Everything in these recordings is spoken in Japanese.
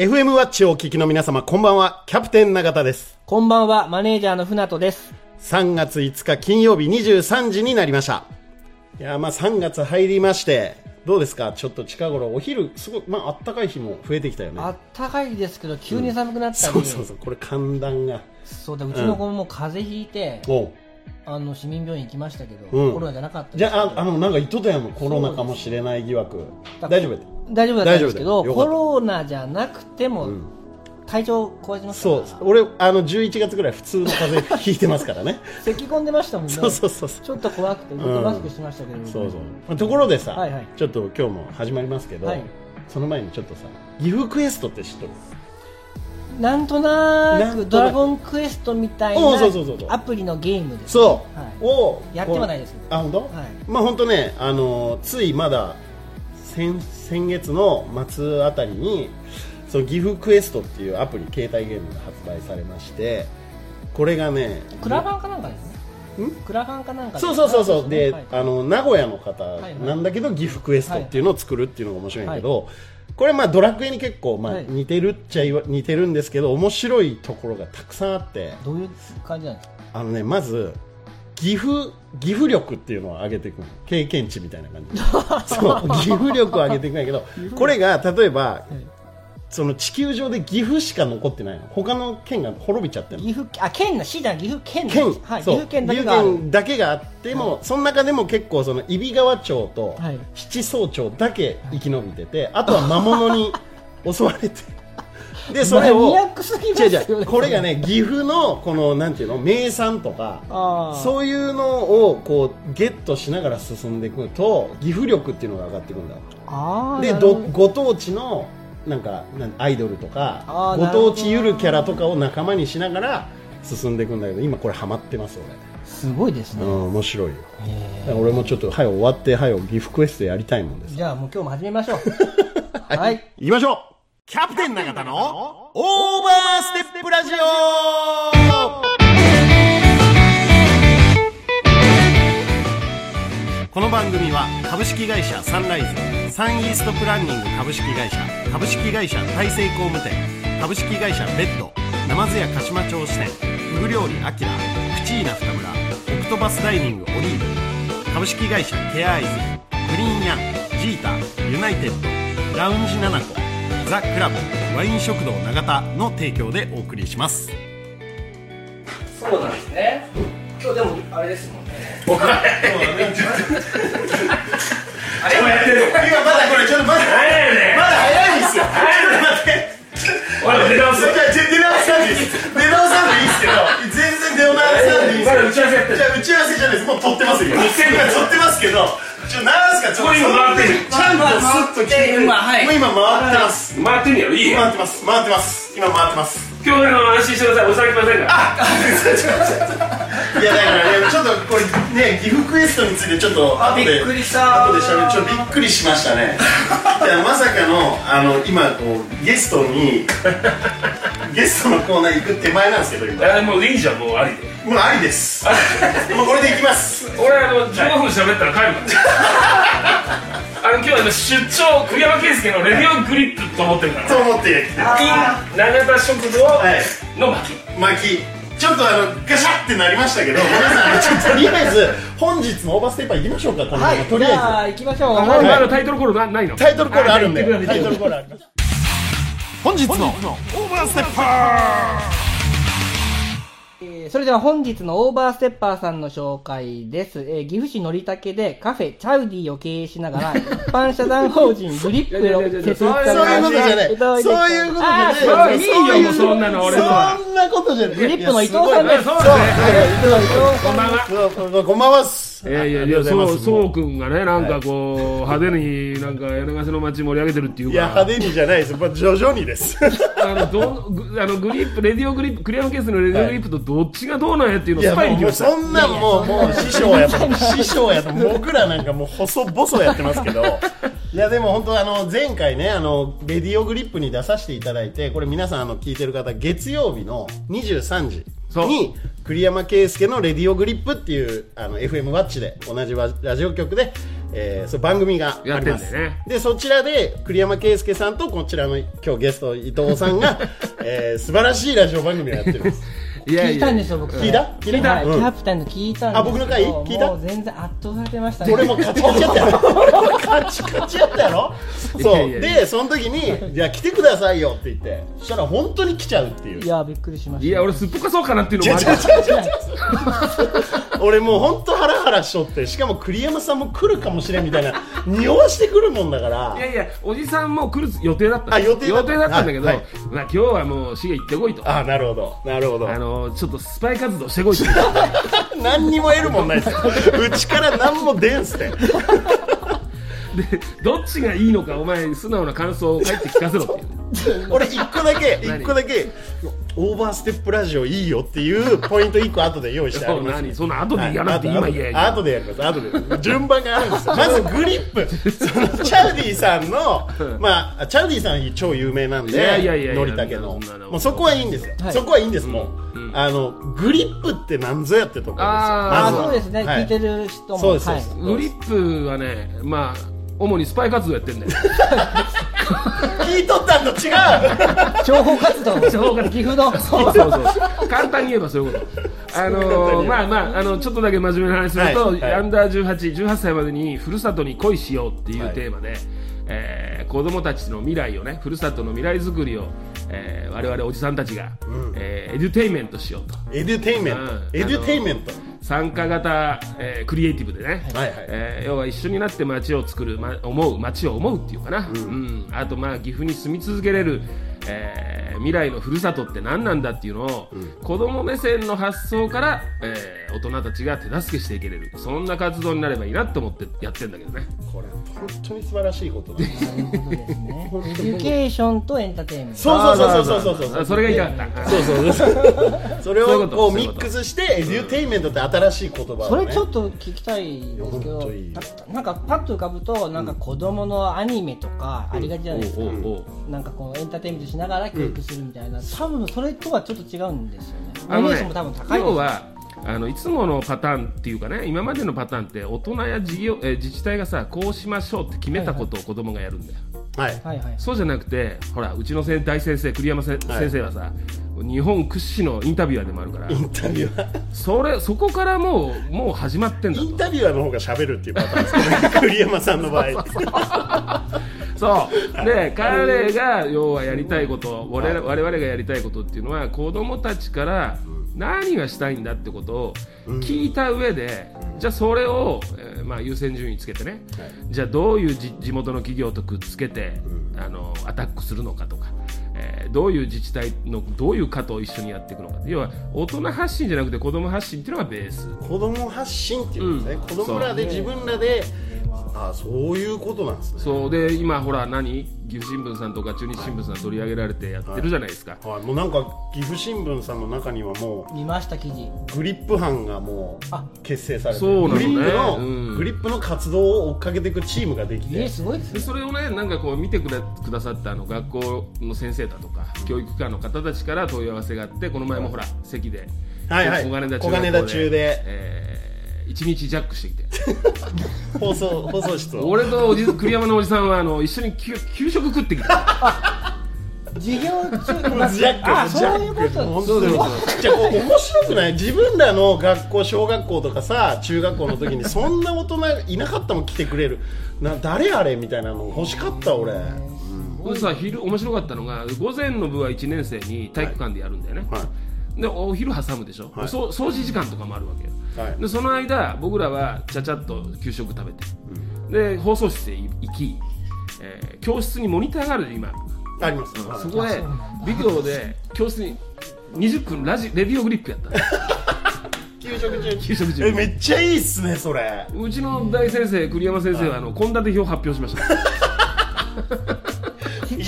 FM ワッチをお聞きの皆様、こんばんは。キャプテン永田です。こんばんは、マネージャーの船戸です。3月5日金曜日23時になりました。いやー、まあ3月入りまして、どうですか？ちょっと近頃、お昼、すごい、まああったかい日も増えてきたよね。あったかいですけど、急に寒くなったり、そうそうそう、これ寒暖が。そうだ、うちの子も風邪ひいて、おうあの市民病院行きましたけど、うんコロナじゃなかったじゃあ、あの、なんか言っとったやん、コロナかもしれない疑惑。だ大丈夫やった？大丈夫だったんですけど、コロナじゃなくても、ん。体調壊しますかそう。ら、俺、あの、11月ぐらい普通の風邪ひいてますからね。咳込んでましたもんね。そうそうそう。ちょっと怖くて、ずっとマスクしてましたけど、そうそう。ところでさ、はいはい。ちょっと今日も始まりますけど、はい。その前にちょっとさ、岐阜クエストって知っとるなんとなくく。ドラゴンクエストみたいなアプリのゲームです、そう、はい。をやってはないです。けどあ本当、はい。まあ本当ねあのついまだ先先月の末あたりにその岐阜クエストっていうアプリ携帯ゲームが発売されましてこれがねクラファンかなんかですね。ん？クラファンかなんかそうそうそうそう。で、はい。あの名古屋の方いはい。なんだけど岐阜クエストっていうのを作るっていうのが面白いんだけど、これまあドラクエに結構まあはい。似てるっちゃ似てるんですけど面白いところがたくさんあって。どういう感じなんですか？あのねまず岐阜岐阜力っていうのを上げていくの。経験値みたいな感じ。そう岐阜力を上げていくんだけどこれが例えばその地球上で岐阜しか残ってないの。他の県が滅びちゃってるの。岐阜あ県の市岐阜県県、はい、岐阜県だけが。ある岐阜県だけがあっても、その中でも結構その揖斐川町とはい。七総町だけ生き延びてて、あとは魔物に襲われてでそれを違う違うこれがね岐阜のこのなんていうの名産とかそういうのをこうゲットしながら進んでいくと岐阜力っていうのが上がっていくんだ。でどご当地のなんかアイドルとかご当地ゆるキャラとかを仲間にしながら進んでいくんだけど今これハマってますすごいですね、俺、うん、面白いよ。俺もちょっと早く終わって早く岐阜クエストやりたいもんです。ーじゃあもう今日も始めましょう。はい。行きましょうキャプテン永田のオーバーステップラジオ。この番組は株式会社サンライズサンイーストプランニング株式会社株式会社大成工務店株式会社ベッドナマズ屋鹿島町支店フグ料理アキラプチーナ二村オクトパスダイニングオリーブ株式会社ケアアイズグリーンヤンジータユナイテッドラウンジナナコザ・クラブワイン食堂永田の提供でお送りします。そうなんですね。今日でもあれですもんね。今まだこれちょっとまだまだ早いんですよ。ちょっと待って。おい出直す出直さんでいいです出直さんでいいですけど。全然出直さんでいいですまだ打ち合わせ。やってるじゃあ打ち合わせじゃないです。もう撮ってますよ。撮ってますけどちょなんすかちょっとこれ今回ってるちゃんとスッと聞いて今はいもう今回ってます回ってんねやろいいや回ってます回ってます今回ってます今日の安心してくださいお酒来ませんからいやだからねちょっとこれね岐阜クエストについてちょっと後でびっくりした。後でしゃべるちょっとびっくりしましたね。いやまさかのあの今こうゲストにゲストのコーナー行く手前なんですけど今。あもういいじゃんもうありで。もうありです。もうこれでいきます。俺あの15分喋ったら帰るから。あの今日は出張栗山圭介のレディオグリップと思ってるから。と思って来て。田食堂はい。の巻巻きちょっとあのガシャってなりましたけど皆さんちょっととりあえず本日のオーバーステッパー行きましょうかこのままはいとりあじゃあ行きましょう。あはい。まだタイトルコールなないの？えずタイトルコールあるんで。タイトルコールあります本日のオーバーステッパえーそれでは本日のオーバーステッパーさんの紹介です。えー岐阜市のりたけでカフェチャウディを経営しながら、一般社団法人グリップを設立そういうことじゃない。そういうことじゃないいいよ。そんなの俺のはそんなことじゃない。グリップの伊藤さんです。そう。ですねそう。こんばんは。こんばんはいやいやいやそうそうくんがねなんかこう派手になんか柳瀬の街盛り上げてるっていういやか派手にじゃないです。まあ徐々にです。あのどあのグリップレディオグリップクリアムケースのレディオグリップとどっちがどうなんやっていうのをスパイにいやもうもう来ました。そんなんもうもう師匠やと師匠やと僕らなんかもう細々やってますけど。いやでも本当あの前回ねあのレディオグリップに出させていただいてこれ皆さんあの聞いてる方月曜日の23時に栗山圭介のレディオグリップっていうあの FM ワッチで同じワラジオ局でえーそう番組があります。ね。でそちらで栗山圭介さんとこちらの今日ゲスト伊藤さんが、えー素晴らしいラジオ番組をやってるんです聞いたんですよ、僕。聞いた？聞いた？はい、うん。キャプテンの聞いたんですあ僕の回？聞いた？もう全然圧倒されてましたね。俺もカチカチやったやろ？俺もカチカチやったやろそう。いやいやいや。でその時に「じゃあ来てくださいよ」って言ってそしたら本当に来ちゃうっていう。いや、びっくりしました。いや俺すっぽかそうかなっていうのもあり俺もう本当ハラハラしとってしかも栗山さんも来るかもしれんみたいな匂わしてくるもんだから。いやいやおじさんも来る予定だった。あ予定だった。ったんだけど、はい今日はもうシゲ行ってこいと。あなるほど。なるほど。あのちょっとスパイ活動してこいと。何にも得るもんないです。うちから何も出んすって。でどっちがいいのかお前素直な感想を書いて聞かせろっていう。俺一個だけ何？一個だけオーバーステップラジオいいよっていうポイント一個後で用意してあります何？そんな後でやらなくて今言えあ後でやります。後で順番があるんですよ。まずグリップ。そのチャウディさんのまあチャウディさん超有名なんでいやいやいやいや。のりたけの。もうそこはいいんですよ、はい。そこはいいんです。もう、あのグリップって何ぞやってところです。よあそうですね、はい。聞いてる人も。そうですはいそうです。グリップはねまあ主にスパイ活動やってんだよ 聞いとったんと違う。情報活動。情報活動。岐阜の。そうそうそう。簡単に言えばそういうこと。あのーまあまああのちょっとだけ真面目な話すると、はい。はい。アンダー1818歳までにふるさとに恋しようっていうはいテーマで、えー子供たちの未来をねふるさとの未来づくりを、えー我々おじさんたちが、えーエデュテイメントしようと。エデュテイメント、うん。エデュテイメント参加型、えークリエイティブでね、はいはい。えー要は一緒になって街を作る、ま、思う街を思うっていうかな、うん。あとまあ岐阜に住み続けれる、えー未来のふるさとって何なんだっていうのを、子供目線の発想から、えー大人たちが手助けしていけれる。そんな活動になればいいなと思ってやってんだけどね。これ本当に素晴らしいことなんですなるほどですね。エデュケーションとエンターテインメント。そうそうそうそうそうそうそうあそれが言いたかったそうそうそうそれをこうミックスしてエデュテイメントって新しい言葉をねそれちょっと聞きたいんですけどななんかパッと浮かぶとなんか子供のアニメとかありがちじゃないですか、おうおうおうなんかこうエンターテインメントしながら教育するみたいな、多分それとはちょっと違うんですよね。あのも多分高い要はあのいつものパターンっていうかね今までのパターンって大人や事業、えー自治体がさこうしましょうって決めたことを子供がやるんだよ、はい。はいはい。そうじゃなくてほらうちの先大先生栗山せ、先生はさ日本屈指のインタビュアーでもあるから。インタビュアーそれそこからもうもう始まってんだと。インタビュアーの方が喋るっていうパターンですよね。栗山さんの場合 そう。で彼が要はやりたいこと我々我々がやりたいことっていうのは子供たちから何がしたいんだってことを聞いた上で、じゃあそれを、えーまあ、優先順位つけてね、じゃあどういうじ地元の企業とくっつけて、あのアタックするのかとか、えーどういう自治体のどういう課と一緒にやっていくのか要は大人発信じゃなくて子供発信っていうのがベース。子供発信っていうんですね、うん。子供らで自分らであそういうことなんですね。そうで今ほら何？岐阜新聞さんとか中日新聞さん取り上げられてやってるじゃないですか、はい、もうなんか岐阜新聞さんの中にはも見ました記事。うグリップ班がもうあ。結成されてそうなのね。グリップの、うん。グリップの活動を追っかけていくチームができてえすごいですね。でそれをねなんかこう見てくだくださったあの学校の先生だとか教育機関の方たちから問い合わせがあってこの前もほら席ではいはい。小金田小金田中で。えー一日ジャックしてきて。放送放送室を。俺とおじ栗山のおじさんはあの一緒に給給食食ってきた。授業中ジャックあジャそういうことック。本当です。じゃ面白くない。自分らの学校小学校とかさ中学校の時にそんな大人いなかったもん来てくれる。な誰あれみたいなの欲しかった俺。でさ昼面白かったのが午前の部は1年生に体育館でやるんだよね、はいでお昼挟むでしょ、はい。そう掃除時間とかもあるわけよ。はい。でその間僕らはちゃちゃっと給食食べて、で放送室へ行き、えー教室にモニターがあるで今、あります、そはい。こでビデオで教室に20分ラジレディオグリップやった。給食中。給食中。えめっちゃいいっすねそれ。うちの大先生栗山先生はあの献立表発表しました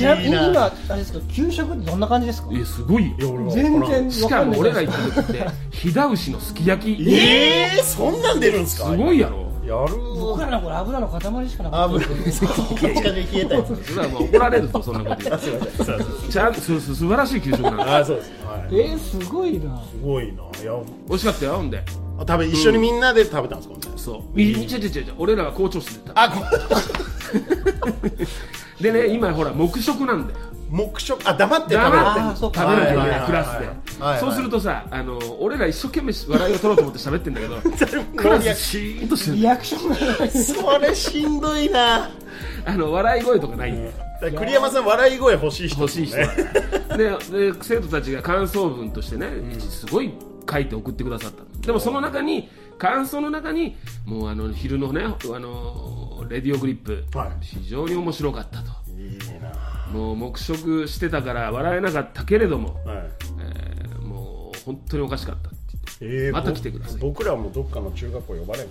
ちちなみに今あれですけど給食ってどんな感じですか？いやすごい。よ俺は全然しかも俺ら行った時って飛騨牛のすき焼き。えー、そんなん出るんすか？すごいやろ。やる僕らのこれ油の塊しかなかった。あぶカチカチで冷えたやつ それはもう怒られるとそんなこと。言うあすいません。そうそうちゃんすす素晴らしい給食なのあそうです。はい。えー、すごいな。すごいな。いや美味しかったよほんで。多分一緒にみんなで食べたんですか？うみみちょちょちょちょ俺らは校長室で食べあこ でね今ほら黙食なんだよ。黙食？あ黙って食べる黙って。あーそうか。食べなきゃいけないクラスはいはい。でそうするとさあの俺ら一生懸命笑いを取ろうと思って喋ってんだけど クラスシーンとしてる。リアクションがない。それしんどいな。あの笑い声とかない。んだよ栗山さん笑い声欲しい人欲しい人。ね でで生徒たちが感想文としてね、すごい書いて送ってくださった。のでもその中に感想の中にもうあの昼のねあのレディオグリップ、はい。非常に面白かったと。もう黙食してたから笑えなかったけれども、はい。えーもう本当におかしかったえーまた来てください。ぼ僕らもどっかの中学校呼ばれる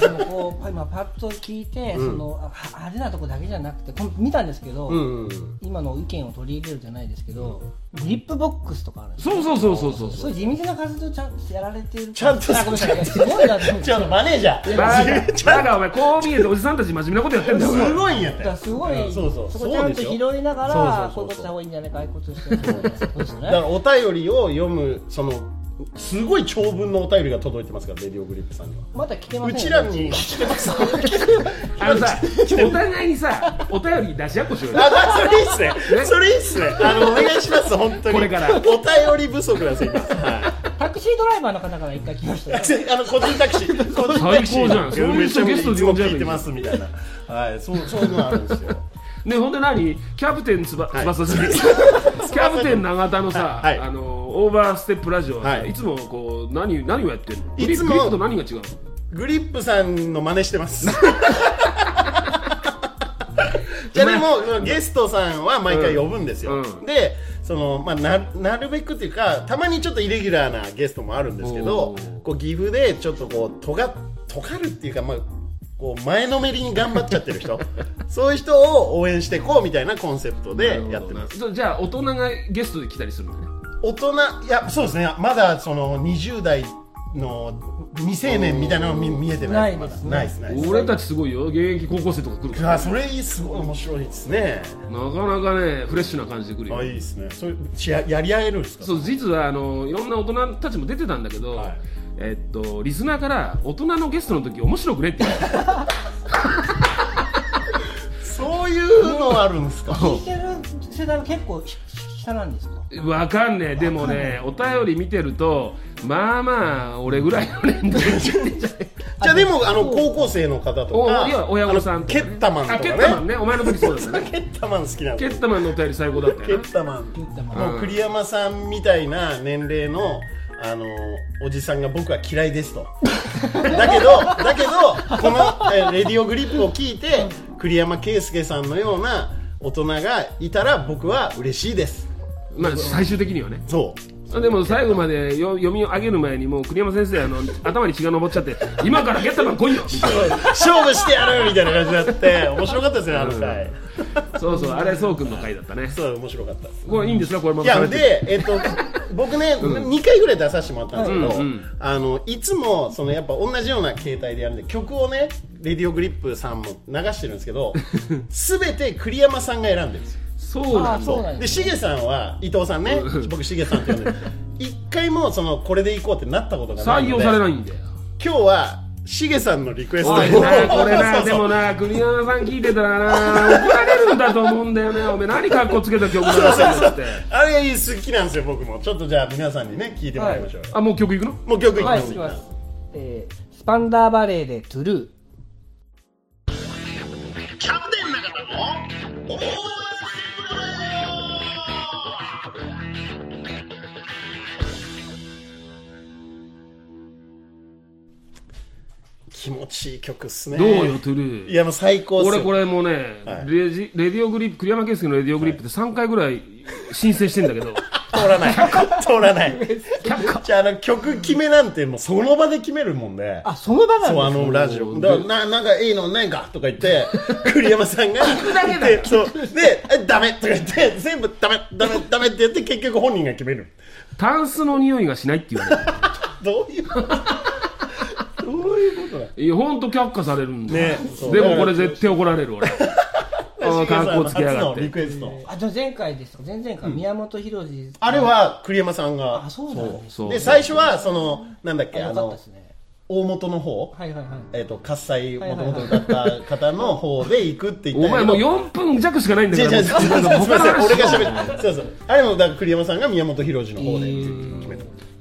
でもこう今パッと聞いて、そのあ派手なとこだけじゃなくて見たんですけど、うんうん今の意見を取り入れるじゃないですけど、グリップボックスとかあるそうそうそうそうそうそう。地道な活動ちゃんとやられてる。ちゃんとあごめんなさいすごいなちょっとマネージャー。バカバカお前こう見えておじさんたち真面目なことやってんだすごいんやってだからすごい、うんそうそう。そこちゃんと拾いながそうそうら、そうそう。こういうことした方がいいんじゃないか、ああいうことしてそうですよだからね。お便りを読むそのすごい長文のお便りが届いてますからレディオグリップさんにはまだ来てませんうちらに来てますあのさお互いにさお便り出し合っこしようよあ、それいいっすね。それいいっすね。あの、お願いします、本当に。これからお便り不足なんですよ、今はタクシードライバーの方から一回来ました。あの、個人タクシー。個人タクシー。最高じゃんそういう人ゲストで呼んじゃえばいてます、みたいな。はい、そう、そういうのあるんですよ。ねほんで何？キャプテン翼 キャプテン永田のさ、はいあのオーバーステップラジオはさ、はい。い、つもこう何何をやってんの？いつも。グリップと何が違うの？グリップさんの真似してます。じゃあでも、ゲストさんは毎回呼ぶんですよ。うん。うんで、その、まあ、な、なるべくっていうか、たまにちょっとイレギュラーなゲストもあるんですけどおー、こう、岐阜でちょっとこう、とが、とがるっていうか、まあ、こう、前のめりに頑張っちゃってる人、そういう人を応援していこうみたいなコンセプトでやってます。すじゃあ大人がゲストで来たりするのね大人、いや、そうですね、まだその20代の未成年みたいなの見見えてないないですねまだないですね。俺たちすごいよ現役高校生とか来るからあそれいいすごい面白いですね。なかなかねフレッシュな感じで来るよあいいですね。それしややり合えるんですか？そう実はあのいろんな大人たちも出てたんだけど、はいえっとリスナーから大人のゲストの時面白くねって言われて そういうのあるんですか？聞いてる世代は結構下なんですか？わかんねえ。でもねお便り見てるとまあまあ俺ぐらいの年代じゃ あでもあの高校生の方とか、おいや親御さんケッタマンとかあね。ケッタマンね。お前の時そうだったね。ケッタマン好きなんですよ。ケッタマンのお便り最高だったケよな。ッタマン。言ってももう栗山さんみたいな年齢のあのおじさんが僕は嫌いですと。だけどだけどこのえレディオグリップを聞いて栗山圭介さんのような大人がいたら僕は嬉しいですまあ最終的にはね。そう。でも最後までよ読み上げる前にもう栗山先生あの頭に血が上っちゃって今からケッタマン来いよ。みたい勝負してやるみたいな感じになって面白かったですねあの回、なそうそうあれそうくんの回だったね。そう面白かったこれいいんですかこれもいやで、えっと、僕ね、2回ぐらい出させてもらったんですけど、あのいつもそのやっぱ同じような携帯でやるんで曲をねレディオグリップさんも流してるんですけど 全て栗山さんが選んでるんですよそうなんだ。でしげさんは伊藤さんね。僕しげさんって呼んで 一回もそのこれで行こうってなったことがないので。採用されないんだよ。今日はしげさんのリクエスト。これなそうそうでもな栗山さん聞いてたらな怒られるんだと思うんだよね。お前何格好つけた曲流してんのって。あれ好きなんですよ僕も。ちょっとじゃあ皆さんにね聞いてもらいましょう。よ、あもう曲いくの？もう曲いきはい、ます、いきます。えースパンダーバレーでトゥルー。キャプテン中田の気持ちいい曲っすね。どうよトゥルー。いやもう最高っすよ。俺これもうね、はい。レジレディオグリップ栗山圭介のレディオグリップで3回ぐらい申請してんだけど、通らない。通らない。じゃああの曲決めなんてもうその場で決めるもんで。あ、その場なんそうあのラジオ。だからななんかいいのないかとか言って 栗山さんが。だけだ。よでそう。でえダメとか言って全部ダメダメダメって言って結局本人が決める。タンスの匂いがしないっていうね。どういうどういうことだ。いやほんと却下されるんだ。よ、ね。でもこれ絶対怒られる俺。あつけやがって。リクエスト。あ、じゃあ前回ですか？前々回、宮本浩次。あれ、は栗山さんが。あそうなんで最初はそのなんだっけああの。大元の方。はいはいはい。えっと喝采もともと歌った方の方で行くって言ったんやけど。お前もう4分弱しかないんだ違う違う。違うから俺が喋ってそうそう。あれもだから栗山さんが宮本浩次の方で。決めた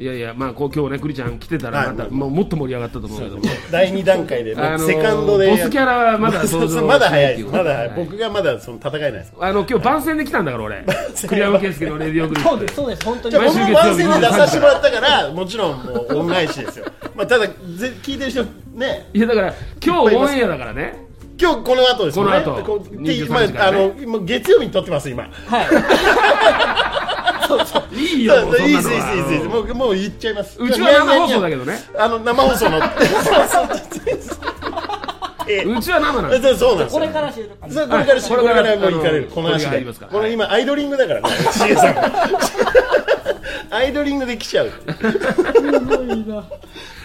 いやいやまあこう今日ねクリちゃん来てたらまた、はいもうもっと盛り上がったと思うけども。第2段階であのーセカンドで。ボスキャラはまだ そう想像そうまだ早いしないっていう。まだ早い。はい。僕がまだその戦えないです。あの今日番宣で来たんだから俺。栗山圭介のレディオグループ。そうです、そうです、本当に。じゃあ。僕も番宣で出させてもらっったからもちろんもう恩返しですよ。まあただぜ聞いてる人ね。いやだから今日オンエアだからね。今日この後ですよね。この後。こうって23まあのもう月曜日に撮ってます今。はい。そうそう。いいよいいですいいですいいです。はもうもう言っちゃいます。うちは生放送だけどね。あの生放送の。そ うちは生なんですそうなんですよ。これから収録。これからこれからもう行かれるこの足で。こ今アイドリングだからねアイドリングで来ちゃう。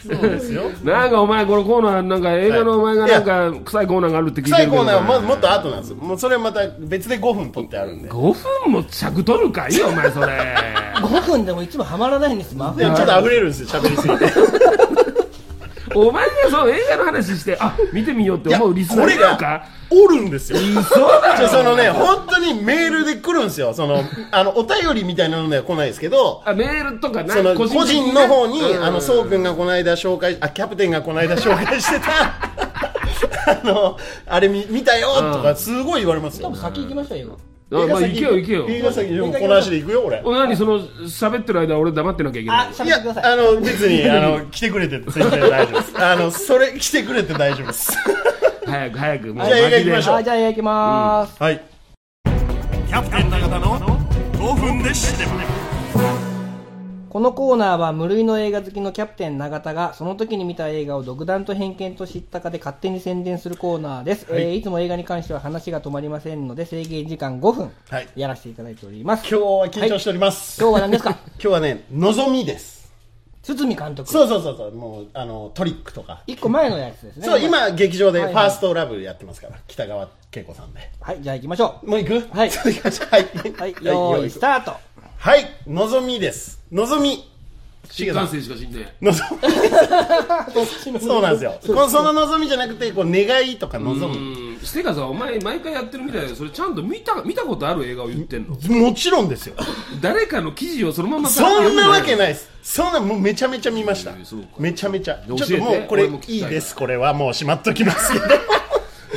そうですよ。なんかお前このコーナーなんか映画のお前がなんか臭いコーナーがあるって聞いてるけど。臭いコーナーはまずもっと後なんです。もうそれまた別で5分撮ってあるんで。5分も尺取るかい？よお前それ。5分でもいつもハマらないんです、マフでもちょっと溢れるんですよ喋りすぎてお前がその映画の話してあ見てみようって思うリスナーいるのか？おるんですよ。嘘だよそのね本当にメールで来るんですよ。そのあのお便りみたいなのでは来ないですけどあメールとかなその個人の方に、うん。あの、そうくんがこの間紹介、あ、キャプテンがこの間紹介してた、あの、あれ見見たよとか、すごい言われますよ。先行きましょうよ。あまあ行けよ行けよ映画先この足で行くよ、俺。お何その喋ってる間俺黙ってなきゃいけないあ、喋いやってくだ、さい。あの、別に、あの、来てくれて全然大丈夫です。あの、それ、来てくれて大丈夫です。早く早くもうじゃあ映画行きましょうはい、じゃあ、行きまーす。はい。キャプテン永田の5分でシネマこのコーナーは無類の映画好きのキャプテン永田がその時に見た映画を独断と偏見と知ったかで勝手に宣伝するコーナーです、い。えーいつも映画に関しては話が止まりませんので制限時間5分はい。やらせていただいております、今日は緊張しております。今日は何ですか？今日はね、望みです。堤監督。そうそうそうそう、もう、あの、トリックとか。一個前のやつですね。そう、今、劇場ではいはい。ファーストラブやってますから、北川景子さんで。はいじゃあ行きましょもう行く？はい。はい。うはいよーいスタートはい、のぞみです。のぞみ。新幹線しか死んでのぞそうなんですよ。このその望みじゃなくて、こう願いとか望うむ。んしてかさお前毎回やってるみたいだけどそれちゃんと見た見たことある映画を言ってんの？もちろんですよ。誰かの記事をそのままさそんなわけいないです。そんな、もうめちゃめちゃ見ました。めちゃめちゃ。ちょっともうこれいいです。これはもうしまっときますけど。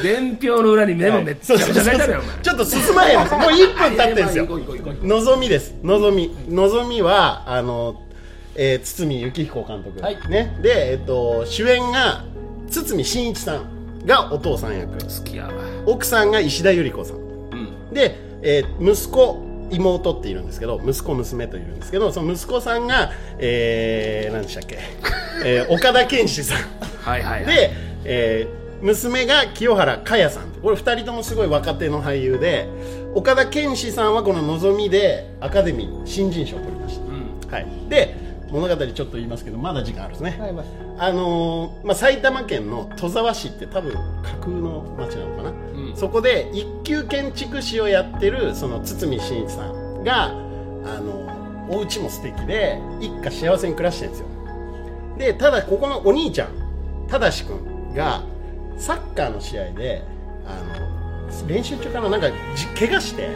伝票の裏にメモめっちゃ書いてあるよちょっと進まへん。もう1分経ってるんですよいやいやまあ行こう行こう行こ。うのぞみです。のぞみ。のぞみは、あの、えー、堤幸彦監督。はいね。で、えっと、主演が、堤真一さんがお父さん役。好きやわ奥さんが石田ゆり子さん。うんで、えー息子、妹っているんですけど、息子、娘といるんですけど、その息子さんが、えー、何でしたっけ、えー岡田健志さん。はいはいはいで、えー娘が清原果耶さんこれ2人ともすごい若手の俳優で岡田健志さんはこの「のぞみ」でアカデミー新人賞を取りました、はい、で物語ちょっと言いますけどまだ時間あるんですね、はいまあのーまあ、埼玉県の戸沢市って多分架空の町なのかな、ん。そこで一級建築士をやってるその堤真一さんが、あのお家も素敵で一家幸せに暮らしてるんですよ。でただここのお兄ちゃん正志君がサッカーの試合であの練習中からなんかじ怪我してう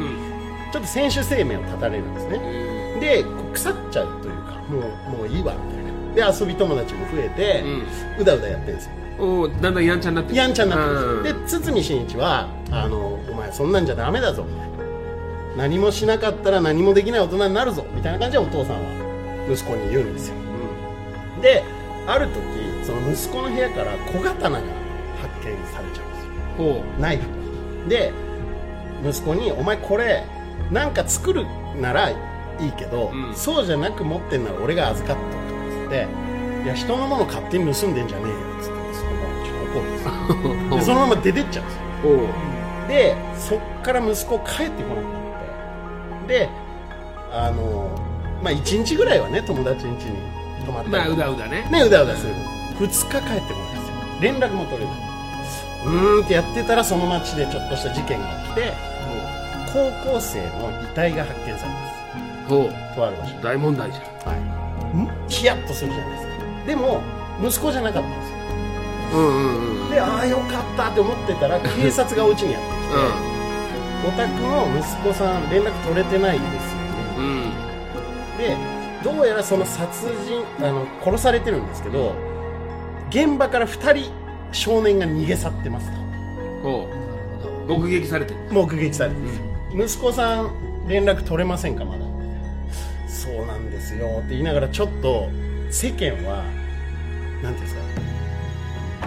ん。ちょっと選手生命を絶たれるんですね。でこう腐っちゃうというかもうもういいわみたいな。で遊び友達も増えて、うだうだやってるんですよ。おーだんだんやんちゃになってる。やんちゃになってで堤真一はあの「お前そんなんじゃダメだぞ」みたいな何もしなかったら何もできない大人になるぞ。みたいな感じでお父さんは息子に言うんですよ。である時その息子の部屋から小刀が発見されちゃうんですよ。ほナイフで息子に「お前これなんか作るならいいけど、うん。そうじゃなく持ってんなら俺が預かっとく」っつって「いや人のもの勝手に盗んでんじゃねえよ」っつって息子がちょっと怒るんですよ。う でそのまま出てっちゃうんですよ。でそっから息子帰ってこなくなってであのまあ1日ぐらいはね友達ん家に泊まってまあうだうだね。ねうだうだする。2日帰ってこないんですよ。連絡も取れないうーんってやってたらその町でちょっとした事件が起きて高校生の遺体が発見されまほう。すとある場所。大問題じゃん。はい。ヒヤッとするじゃないですか。でも息子じゃなかったんですよ。うんうんうんでああよかったって思ってたら 警察がお家にやってきて、お宅の息子さん連絡取れてないですよね。うん。うんでどうやらその殺人あの殺されてるんですけど現場から2人少年が逃げ去ってますと。目撃されてる。目撃されてる。息子さん連絡取れませんかまだ？そうなんですよって言いながらちょっと世間はなんていうんですか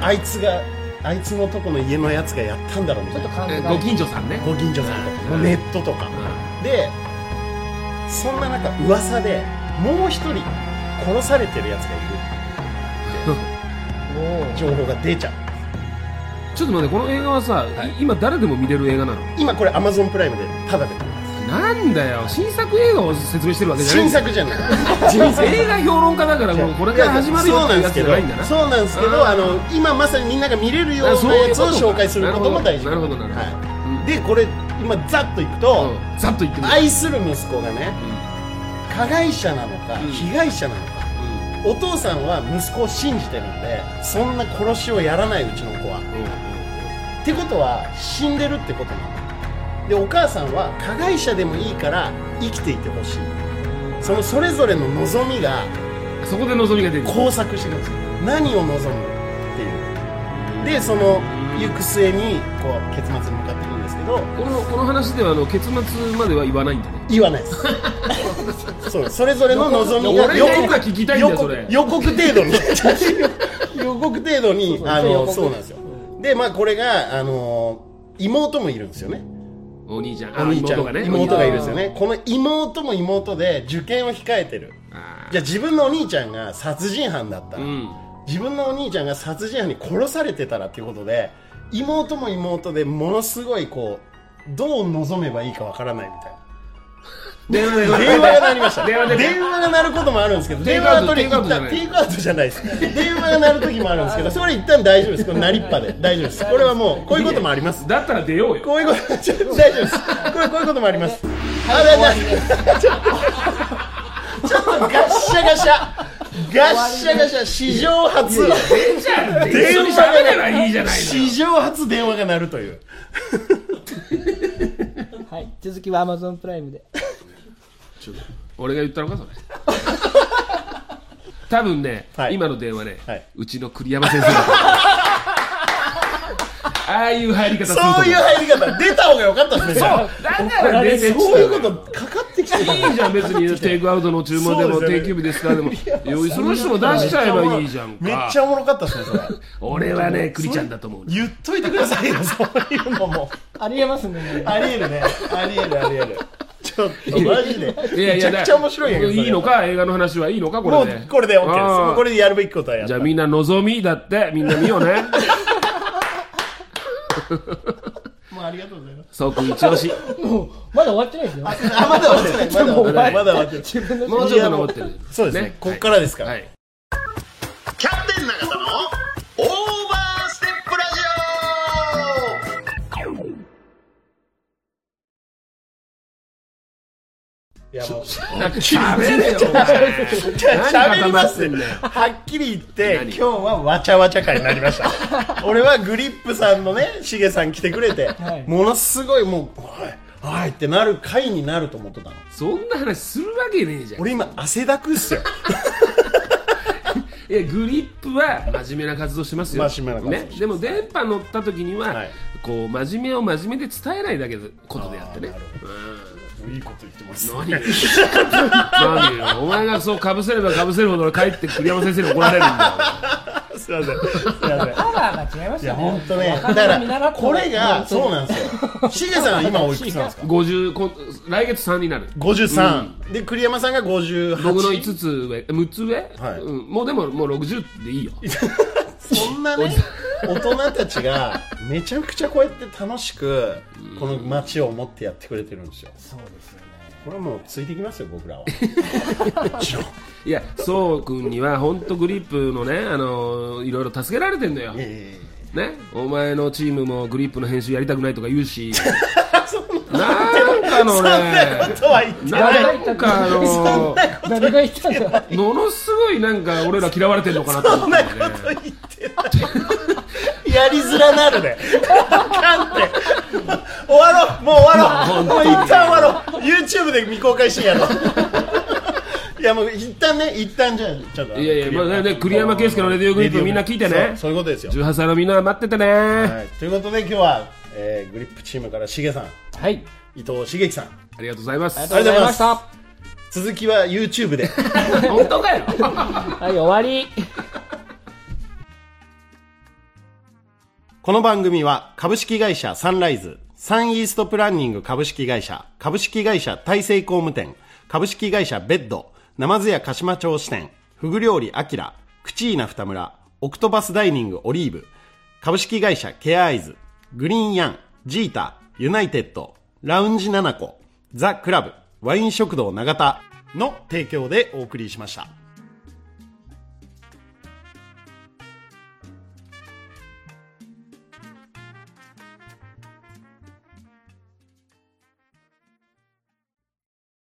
あいつがあいつのとこの家のやつがやったんだろうみちょたいな。っと考ええご近所さんね。ご近所さんとかうん。ネットとか。でそんな中噂でもう一人殺されてるやつがいる情報が出ちゃう。ちょっと待ってこの映画はさ、今誰でも見れる映画なの？今これ Amazon プライムでタダで。なんだよ。新作映画を説明してるわけじゃない。新作じゃない。映画評論家だからもうこれから始まるよっていうやつじゃないんだな。そうなんですけどあの今まさにみんなが見れるようなやつを紹介することも大事。なるほどなるほど。はい、でこれ今ざっといくと、うん。ざっと言って愛する息子がねう加害者なのか、うん。被害者なのか。んお父さんは息子を信じてるんでそんな殺しをやらないうちの子は。うんってことは死んでるってことなの。でお母さんは加害者でもいいから生きていてほしい。そのそれぞれの望みがうんそこで望みが出る。交錯してるんです。よ何を望むっていう。でその行く末にこう結どこのこの話ではあの結末までは言わないんだね。言わないです。そうそれぞれの望みが俺が今聞きたいんだよそれ。予告予告程度に。予告程度にあのそうなんですよ。でまあこれがあの妹もいるんですよね。お兄ちゃん。あお兄ちゃん妹がね。妹がいるんですよね。この妹も妹で受験を控えてる。あじゃあ自分のお兄ちゃんが殺人犯だったら、ーうん。自分のお兄ちゃんが殺人犯に殺されてたらっていうことで妹も妹でものすごいこうどう望めばいいかわからないみたいな。電話が鳴りました。電話で電話が鳴ることもあるんですけど電話は取りテイクアウトじゃない。テイクアウトじゃないです。電話が鳴る時もあるんですけどそれ一旦大丈夫です。これ鳴りっぱで大丈夫です。これはもうこういうこともあります。だったら出ようよ。こういうこと大丈夫です。これこういうこともあります。あだだちょっとガッシャガシャ。ガッシャガシャ。史上初。じゃあ一緒に喋ればいいじゃないの。史上初電話が鳴るという。はい、続きは Amazon プライムで。ちょっと俺が言ったのかそれ。多分ね、はい。今の電話ね、はい。うちの栗山先生だと思うああいう入り方そういう入り方。出た方が良かったですねそう。だからそういうことかかってきてたいいじゃん別に。テイクアウトの注文でも定休日ですからでも。用意その人も出しちゃえばいいじゃんか。めっちゃおもろかったですねそれ。俺はね栗ちゃんだと思う。言っといてくださいよそういうのも。ありえますね。ありえるね。ありえるありえる。ちょっと。マジで。いやいやめちゃくちゃ面白いんやけいいのか？映画の話はいいのか？こもれで。うこれで OK です。これでやるべきことはやった。じゃあみんな望みだってみんな見ようね もうありがとうございます。そうくん一押し。もう、まだ終わってないですよ。あまだ終わってない。まだ終わってない。まだ終わってない。自分のもうちょっと残ってる。そうですね。こっからですから。はいいやもう。なんか喋れよ。お前喋りますはっきり言って何今日はわちゃわちゃ会になりました俺はグリップさんのね。しげさん来てくれて、はいものすごいもう「おいおい」ってなる会になると思ってたのそんな話するわけね。えじゃん俺今汗だくっすよいやグリップは真面目な活動してますよ真面目な活動してますね、でも電波乗った時には、はいこう真面目を真面目で伝えないだけのことであってねいいこと言ってます。何何よ。お前がそうかぶせればかぶせるほど帰って栗山先生に怒られるんだよ。すいません。すいません。パワーが違いましいやたね。本当ね若だからこれがそうなんですよ。しげさんは今おいくつなんですか？50こん来月3になる。53、で栗山さんが58僕の5つ上6つ上、はい。うん、もうでももう60でいいよ そんなね大人たちがめちゃくちゃこうやって楽しくこの街を思ってやってくれてるんですよ。そうですよね。これはもうついてきますよ僕らは。もちろんいやそうくんには本当グリップのねあのいろいろ助けられてんのよ。いやいやいやね？お前のチームもグリップの編集やりたくないとか言うし。なんかのねとは言ってない。なんかあの誰が言ったんだ。ものすごいなんか俺ら嫌われてんのかなと思ってない やりづらなるね。あかんって終わろう。もう終わろう。もう一旦終わろう。YouTube で未公開シーンやろういやもう一旦ね一旦じゃあちょっといやいや、まあね、栗山圭介のレディオグリップみんな聞いてね。そうそういうことですよ、18歳のみんな待っててね、はい、ということで今日は、えーグリップチームからしげさん。はい。伊藤茂樹さん。ありがとうございます。ありがとうございました。続きは YouTube で。本当かよ。はい終わりこの番組は株式会社サンライズ、サンイーストプランニング株式会社、株式会社大成工務店、株式会社ベッド、ナマズ屋鹿島町支店、フグ料理アキラ、クチーナ二村、オクトパスダイニングオリーブ、株式会社ケアアイズ、グリーンヤン、ジータ、ユナイテッド、ラウンジナナコ、ザ・クラブ、ワイン食堂永田の提供でお送りしました。